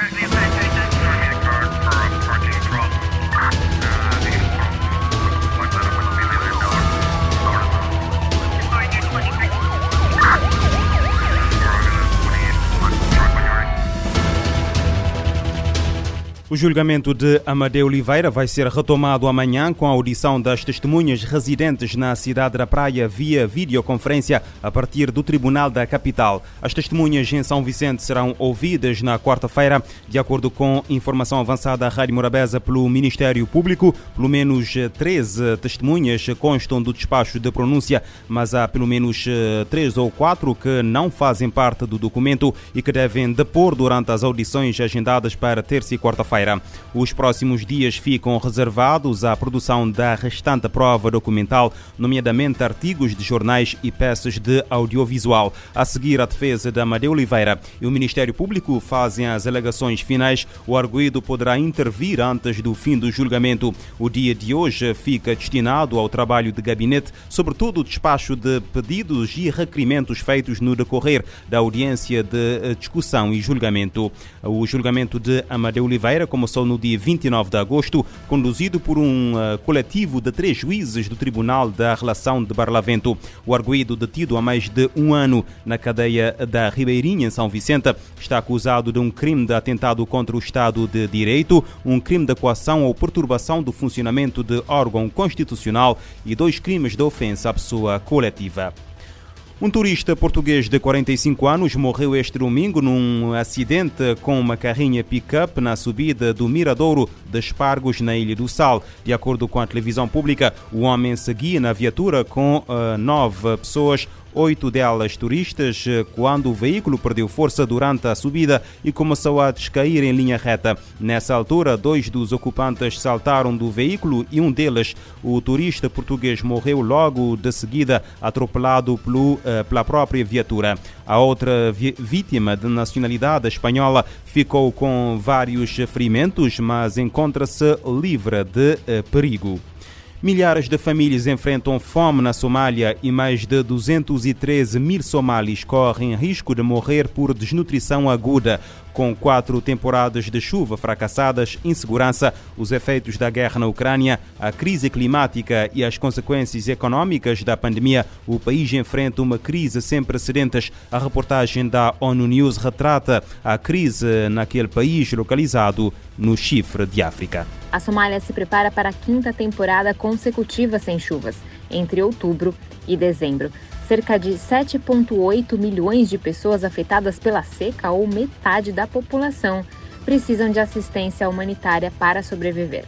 Right O julgamento de Amadeu Oliveira vai ser retomado amanhã com a audição das testemunhas residentes na cidade da Praia via videoconferência a partir do Tribunal da Capital. As testemunhas em São Vicente serão ouvidas na quarta-feira, de acordo com informação avançada à Rádio Morabeza pelo Ministério Público. Pelo menos 13 testemunhas constam do despacho de pronúncia, mas há pelo menos 3 ou 4 que não fazem parte do documento e que devem depor durante as audições agendadas para terça e quarta-feira feira Os próximos dias ficam reservados à produção da restante prova documental, nomeadamente artigos de jornais e peças de audiovisual. A seguir, a defesa de Amadeu Oliveira e o Ministério Público fazem as alegações finais. O arguído poderá intervir antes do fim do julgamento. O dia de hoje fica destinado ao trabalho de gabinete, sobretudo o despacho de pedidos e requerimentos feitos no decorrer da audiência de discussão e julgamento. O julgamento de Amadeu Oliveira começou no dia 29 de agosto, conduzido por um uh, coletivo de três juízes do Tribunal da Relação de Barlavento. O arguído, detido há mais de um ano na cadeia da Ribeirinha, em São Vicente, está acusado de um crime de atentado contra o Estado de Direito, um crime de coação ou perturbação do funcionamento de órgão constitucional e dois crimes de ofensa à pessoa coletiva. Um turista português de 45 anos morreu este domingo num acidente com uma carrinha pick-up na subida do Miradouro de Espargos, na Ilha do Sal. De acordo com a televisão pública, o homem seguia na viatura com uh, nove pessoas, oito delas turistas, eh, quando o veículo perdeu força durante a subida e começou a descair em linha reta. Nessa altura, dois dos ocupantes saltaram do veículo e um deles, o turista português, morreu logo de seguida, atropelado pelo, eh, pela própria viatura. A outra vítima de nacionalidade espanhola ficou com vários ferimentos, mas encontra-se livre de eh, perigo. Milhares de famílias enfrentam fome na Somália e mais de 213 mil somalis correm risco de morrer por desnutrição aguda. Com quatro temporadas de chuva fracassadas, insegurança, os efeitos da guerra na Ucrânia, a crise climática e as consequências econômicas da pandemia, o país enfrenta uma crise sem precedentes. A reportagem da ONU News retrata a crise naquele país localizado no chifre de África. A Somália se prepara para a quinta temporada consecutiva sem chuvas, entre outubro e dezembro. Cerca de 7,8 milhões de pessoas afetadas pela seca, ou metade da população, precisam de assistência humanitária para sobreviver.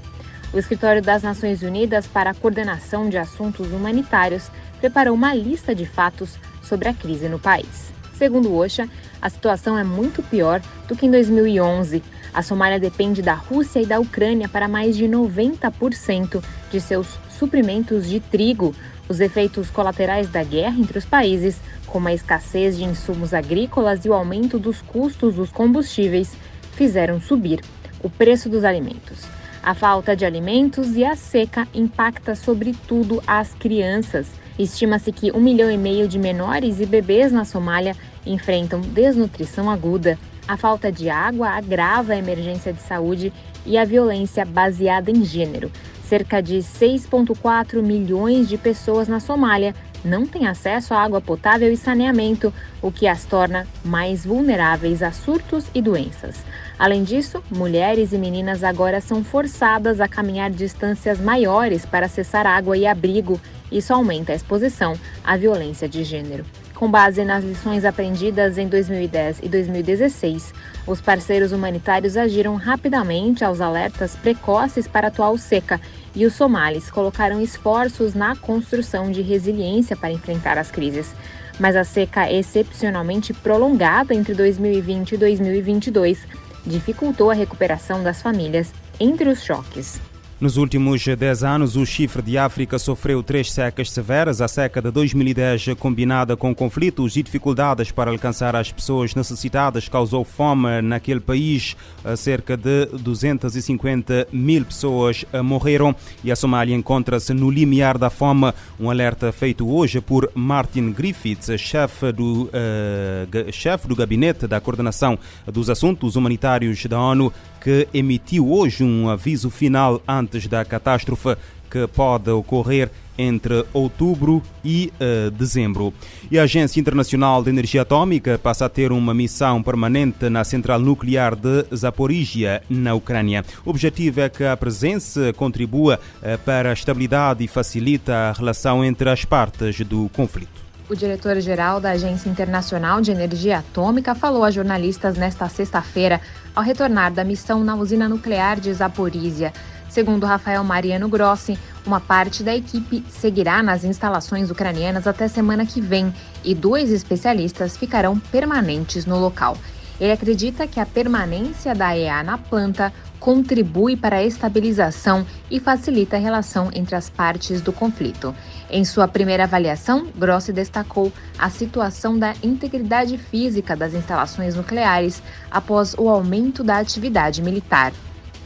O Escritório das Nações Unidas para a Coordenação de Assuntos Humanitários preparou uma lista de fatos sobre a crise no país. Segundo o OSHA, a situação é muito pior do que em 2011. A Somália depende da Rússia e da Ucrânia para mais de 90% de seus suprimentos de trigo, os efeitos colaterais da guerra entre os países, como a escassez de insumos agrícolas e o aumento dos custos dos combustíveis, fizeram subir o preço dos alimentos. A falta de alimentos e a seca impacta sobretudo as crianças. Estima-se que um milhão e meio de menores e bebês na Somália enfrentam desnutrição aguda. A falta de água agrava a emergência de saúde e a violência baseada em gênero, Cerca de 6,4 milhões de pessoas na Somália não têm acesso à água potável e saneamento, o que as torna mais vulneráveis a surtos e doenças. Além disso, mulheres e meninas agora são forçadas a caminhar distâncias maiores para acessar água e abrigo. Isso aumenta a exposição à violência de gênero. Com base nas lições aprendidas em 2010 e 2016, os parceiros humanitários agiram rapidamente aos alertas precoces para a atual seca e os somalis colocaram esforços na construção de resiliência para enfrentar as crises. Mas a seca excepcionalmente prolongada entre 2020 e 2022 dificultou a recuperação das famílias entre os choques. Nos últimos 10 anos, o chifre de África sofreu três secas severas. A seca de 2010, combinada com conflitos e dificuldades para alcançar as pessoas necessitadas, causou fome naquele país. Cerca de 250 mil pessoas morreram e a Somália encontra-se no limiar da fome. Um alerta feito hoje por Martin Griffiths, chefe do, uh, do gabinete da coordenação dos assuntos humanitários da ONU, que emitiu hoje um aviso final da catástrofe que pode ocorrer entre outubro e uh, dezembro. E a Agência Internacional de Energia Atômica passa a ter uma missão permanente na central nuclear de Zaporizhia, na Ucrânia. O objetivo é que a presença contribua uh, para a estabilidade e facilita a relação entre as partes do conflito. O diretor-geral da Agência Internacional de Energia Atômica falou a jornalistas nesta sexta-feira ao retornar da missão na usina nuclear de Zaporizhia. Segundo Rafael Mariano Grossi, uma parte da equipe seguirá nas instalações ucranianas até semana que vem e dois especialistas ficarão permanentes no local. Ele acredita que a permanência da EA na planta contribui para a estabilização e facilita a relação entre as partes do conflito. Em sua primeira avaliação, Grossi destacou a situação da integridade física das instalações nucleares após o aumento da atividade militar.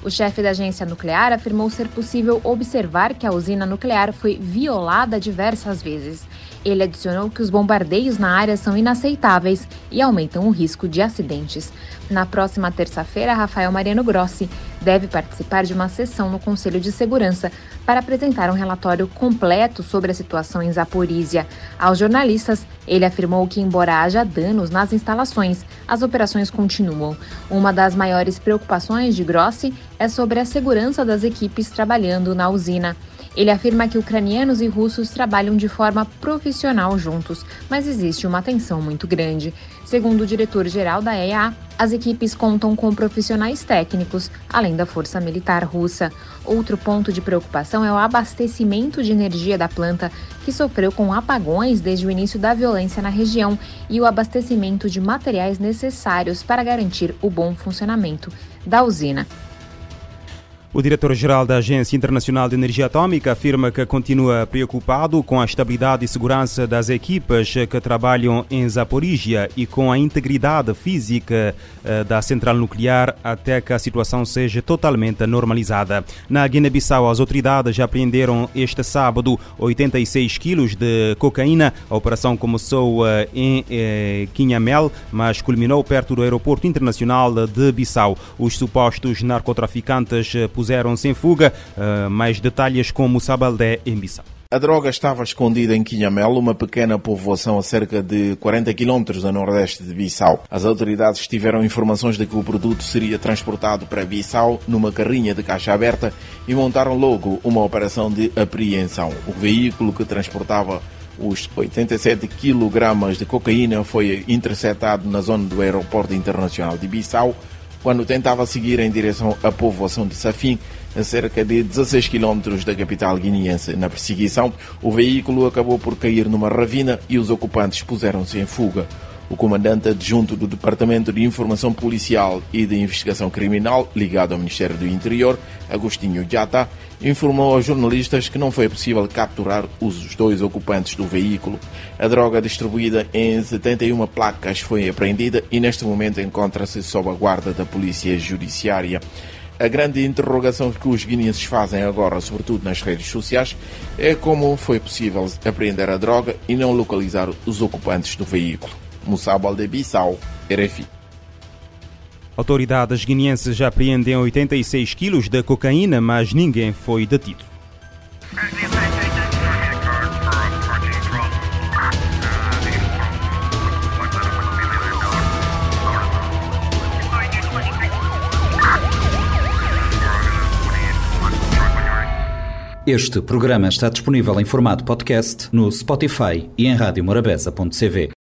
O chefe da agência nuclear afirmou ser possível observar que a usina nuclear foi violada diversas vezes. Ele adicionou que os bombardeios na área são inaceitáveis e aumentam o risco de acidentes. Na próxima terça-feira, Rafael Mariano Grossi deve participar de uma sessão no Conselho de Segurança para apresentar um relatório completo sobre a situação em Zaporizhia. Aos jornalistas, ele afirmou que, embora haja danos nas instalações, as operações continuam. Uma das maiores preocupações de Grossi é sobre a segurança das equipes trabalhando na usina. Ele afirma que ucranianos e russos trabalham de forma profissional juntos, mas existe uma tensão muito grande. Segundo o diretor-geral da EA, as equipes contam com profissionais técnicos, além da força militar russa. Outro ponto de preocupação é o abastecimento de energia da planta, que sofreu com apagões desde o início da violência na região, e o abastecimento de materiais necessários para garantir o bom funcionamento da usina. O diretor-geral da Agência Internacional de Energia Atômica afirma que continua preocupado com a estabilidade e segurança das equipas que trabalham em Zaporizhia e com a integridade física eh, da central nuclear até que a situação seja totalmente normalizada. Na Guiné-Bissau, as autoridades apreenderam este sábado 86 quilos de cocaína. A operação começou eh, em eh, Quinhamel, mas culminou perto do aeroporto internacional de Bissau. Os supostos narcotraficantes puseram-se em fuga. Uh, mais detalhes com Moussa Baldé em Bissau. A droga estava escondida em Quinhamel, uma pequena povoação a cerca de 40 quilómetros a nordeste de Bissau. As autoridades tiveram informações de que o produto seria transportado para Bissau numa carrinha de caixa aberta e montaram logo uma operação de apreensão. O veículo que transportava os 87 quilogramas de cocaína foi interceptado na zona do aeroporto internacional de Bissau quando tentava seguir em direção à povoação de Safim, a cerca de 16 quilómetros da capital guineense. Na perseguição, o veículo acabou por cair numa ravina e os ocupantes puseram-se em fuga. O comandante adjunto do Departamento de Informação Policial e de Investigação Criminal, ligado ao Ministério do Interior, Agostinho Jata, informou aos jornalistas que não foi possível capturar os dois ocupantes do veículo. A droga distribuída em 71 placas foi apreendida e neste momento encontra-se sob a guarda da Polícia Judiciária. A grande interrogação que os guineenses fazem agora, sobretudo nas redes sociais, é como foi possível apreender a droga e não localizar os ocupantes do veículo. Moussa Bissau, RFI. Autoridades guineenses já apreendem 86 quilos de cocaína, mas ninguém foi detido. Este programa está disponível em formato podcast no Spotify e em radiomorabeza.cv.